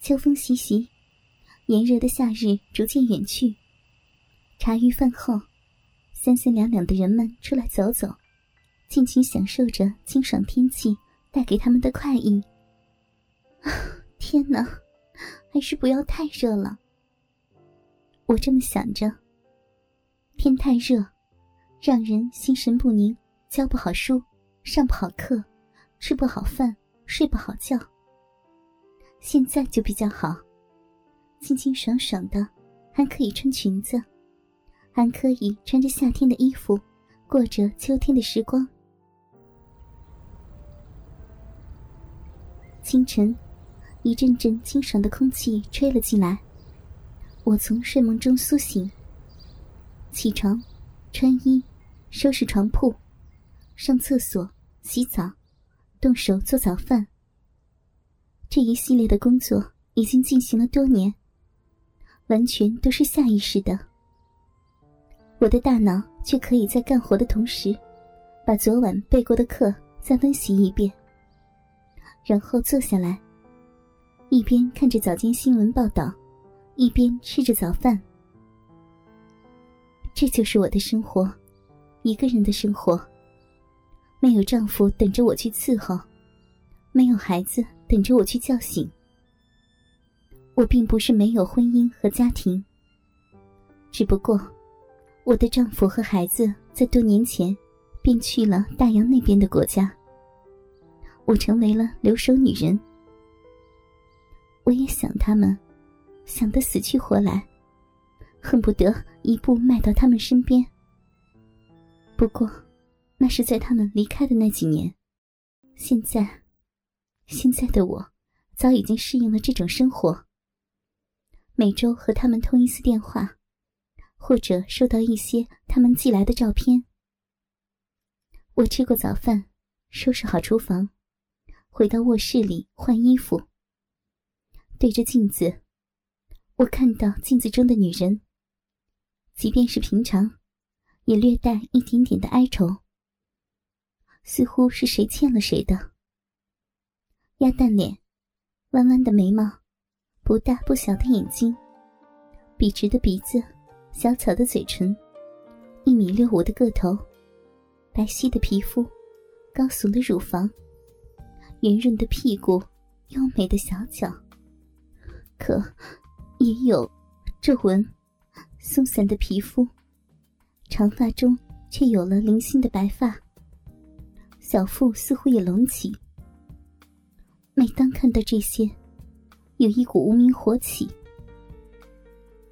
秋风习习，炎热的夏日逐渐远去。茶余饭后，三三两两的人们出来走走，尽情享受着清爽天气带给他们的快意。啊，天哪，还是不要太热了。我这么想着。天太热，让人心神不宁，教不好书，上不好课，吃不好饭，睡不好觉。现在就比较好，清清爽爽的，还可以穿裙子，还可以穿着夏天的衣服，过着秋天的时光。清晨，一阵阵清爽的空气吹了进来，我从睡梦中苏醒，起床，穿衣，收拾床铺，上厕所，洗澡，动手做早饭。这一系列的工作已经进行了多年，完全都是下意识的。我的大脑却可以在干活的同时，把昨晚背过的课再温习一遍，然后坐下来，一边看着早间新闻报道，一边吃着早饭。这就是我的生活，一个人的生活，没有丈夫等着我去伺候，没有孩子。等着我去叫醒。我并不是没有婚姻和家庭，只不过我的丈夫和孩子在多年前便去了大洋那边的国家。我成为了留守女人。我也想他们，想得死去活来，恨不得一步迈到他们身边。不过，那是在他们离开的那几年。现在。现在的我，早已经适应了这种生活。每周和他们通一次电话，或者收到一些他们寄来的照片。我吃过早饭，收拾好厨房，回到卧室里换衣服。对着镜子，我看到镜子中的女人，即便是平常，也略带一点点的哀愁，似乎是谁欠了谁的。鸭蛋脸，弯弯的眉毛，不大不小的眼睛，笔直的鼻子，小巧的嘴唇，一米六五的个头，白皙的皮肤，高耸的乳房，圆润的屁股，优美的小脚，可也有皱纹，松散的皮肤，长发中却有了零星的白发，小腹似乎也隆起。每当看到这些，有一股无名火起。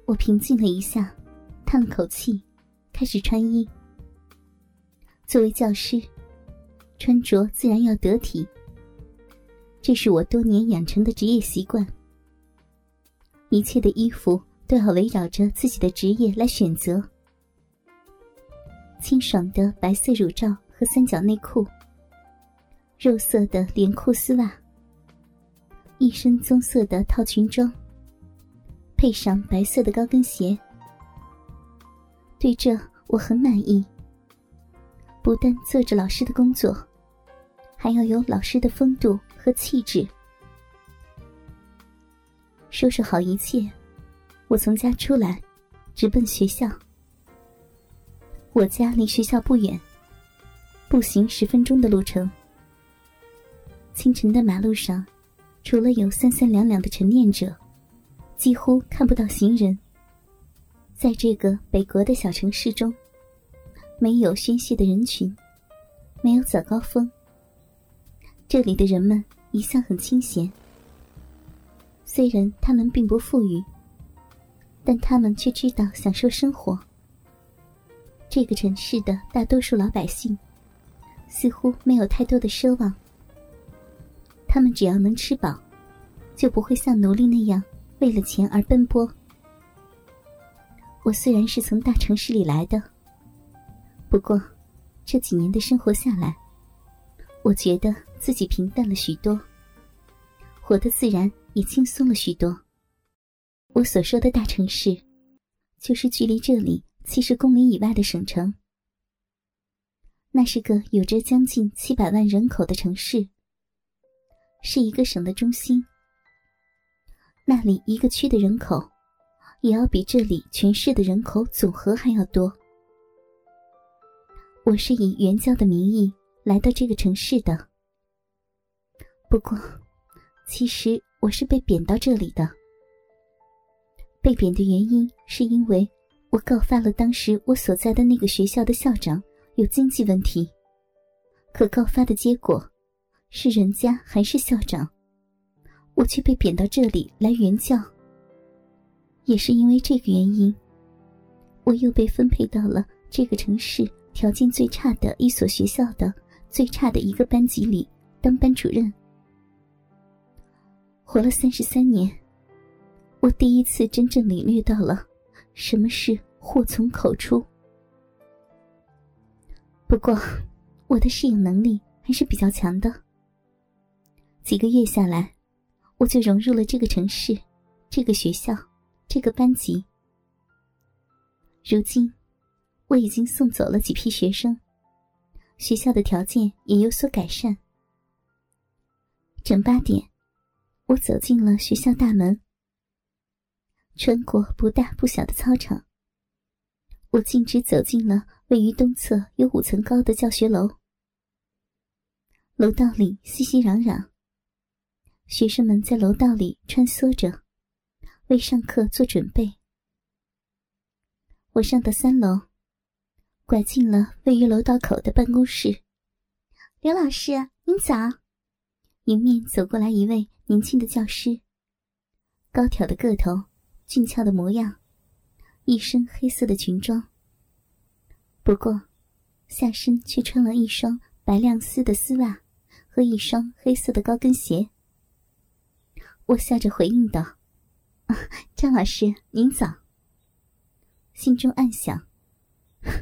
我平静了一下，叹了口气，开始穿衣。作为教师，穿着自然要得体，这是我多年养成的职业习惯。一切的衣服都要围绕着自己的职业来选择。清爽的白色乳罩和三角内裤，肉色的连裤丝袜。一身棕色的套裙装，配上白色的高跟鞋，对这我很满意。不但做着老师的工作，还要有老师的风度和气质。收拾好一切，我从家出来，直奔学校。我家离学校不远，步行十分钟的路程。清晨的马路上。除了有三三两两的晨练者，几乎看不到行人。在这个北国的小城市中，没有喧嚣的人群，没有早高峰。这里的人们一向很清闲。虽然他们并不富裕，但他们却知道享受生活。这个城市的大多数老百姓，似乎没有太多的奢望。他们只要能吃饱，就不会像奴隶那样为了钱而奔波。我虽然是从大城市里来的，不过这几年的生活下来，我觉得自己平淡了许多，活得自然也轻松了许多。我所说的大城市，就是距离这里七十公里以外的省城。那是个有着将近七百万人口的城市。是一个省的中心。那里一个区的人口，也要比这里全市的人口总和还要多。我是以援交的名义来到这个城市的，不过，其实我是被贬到这里的。被贬的原因是因为我告发了当时我所在的那个学校的校长有经济问题，可告发的结果是人家还是校长。我却被贬到这里来援教，也是因为这个原因，我又被分配到了这个城市条件最差的一所学校的最差的一个班级里当班主任。活了三十三年，我第一次真正领略到了什么是祸从口出。不过，我的适应能力还是比较强的。几个月下来。我就融入了这个城市，这个学校，这个班级。如今，我已经送走了几批学生，学校的条件也有所改善。整八点，我走进了学校大门，穿过不大不小的操场，我径直走进了位于东侧有五层高的教学楼。楼道里熙熙攘攘。学生们在楼道里穿梭着，为上课做准备。我上到三楼，拐进了位于楼道口的办公室。刘老师，您早！迎面走过来一位年轻的教师，高挑的个头，俊俏的模样，一身黑色的裙装。不过，下身却穿了一双白亮丝的丝袜和一双黑色的高跟鞋。我笑着回应道：“张老师，您早。”心中暗想：“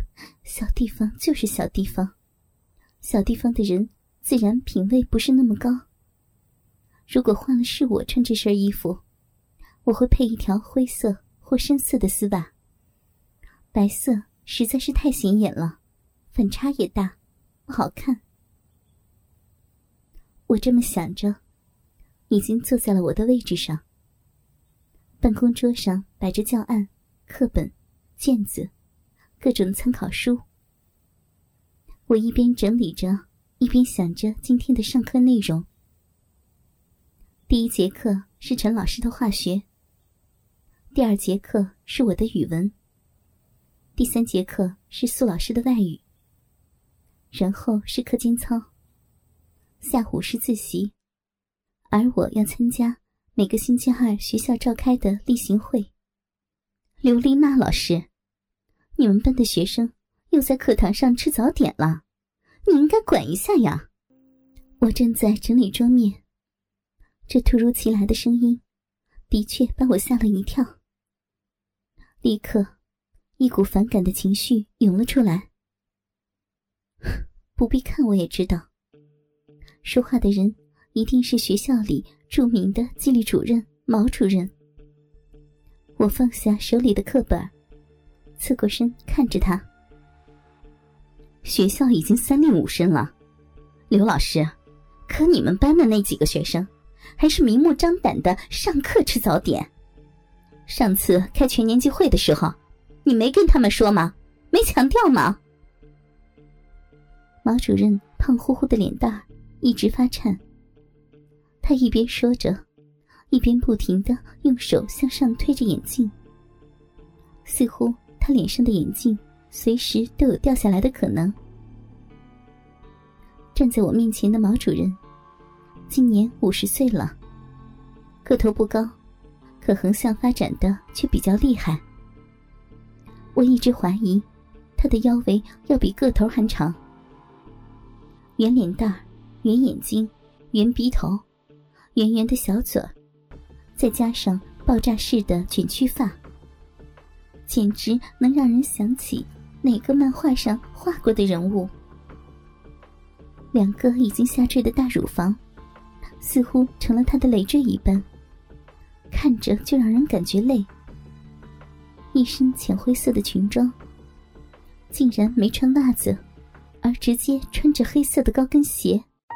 小地方就是小地方，小地方的人自然品味不是那么高。如果换了是我穿这身衣服，我会配一条灰色或深色的丝袜。白色实在是太显眼了，反差也大，不好看。”我这么想着。已经坐在了我的位置上。办公桌上摆着教案、课本、卷子、各种参考书。我一边整理着，一边想着今天的上课内容。第一节课是陈老师的化学，第二节课是我的语文，第三节课是苏老师的外语，然后是课间操，下午是自习。而我要参加每个星期二学校召开的例行会。刘丽娜老师，你们班的学生又在课堂上吃早点了，你应该管一下呀！我正在整理桌面，这突如其来的声音的确把我吓了一跳。立刻，一股反感的情绪涌了出来。不必看我也知道，说话的人。一定是学校里著名的纪律主任毛主任。我放下手里的课本，侧过身看着他。学校已经三令五申了，刘老师，可你们班的那几个学生，还是明目张胆的上课吃早点。上次开全年级会的时候，你没跟他们说吗？没强调吗？毛主任胖乎乎的脸蛋一直发颤。他一边说着，一边不停的用手向上推着眼镜，似乎他脸上的眼镜随时都有掉下来的可能。站在我面前的毛主任，今年五十岁了，个头不高，可横向发展的却比较厉害。我一直怀疑，他的腰围要比个头还长。圆脸蛋圆眼睛，圆鼻头。圆圆的小嘴，再加上爆炸式的卷曲发，简直能让人想起哪个漫画上画过的人物。两个已经下坠的大乳房，似乎成了他的累赘一般，看着就让人感觉累。一身浅灰色的裙装，竟然没穿袜子，而直接穿着黑色的高跟鞋。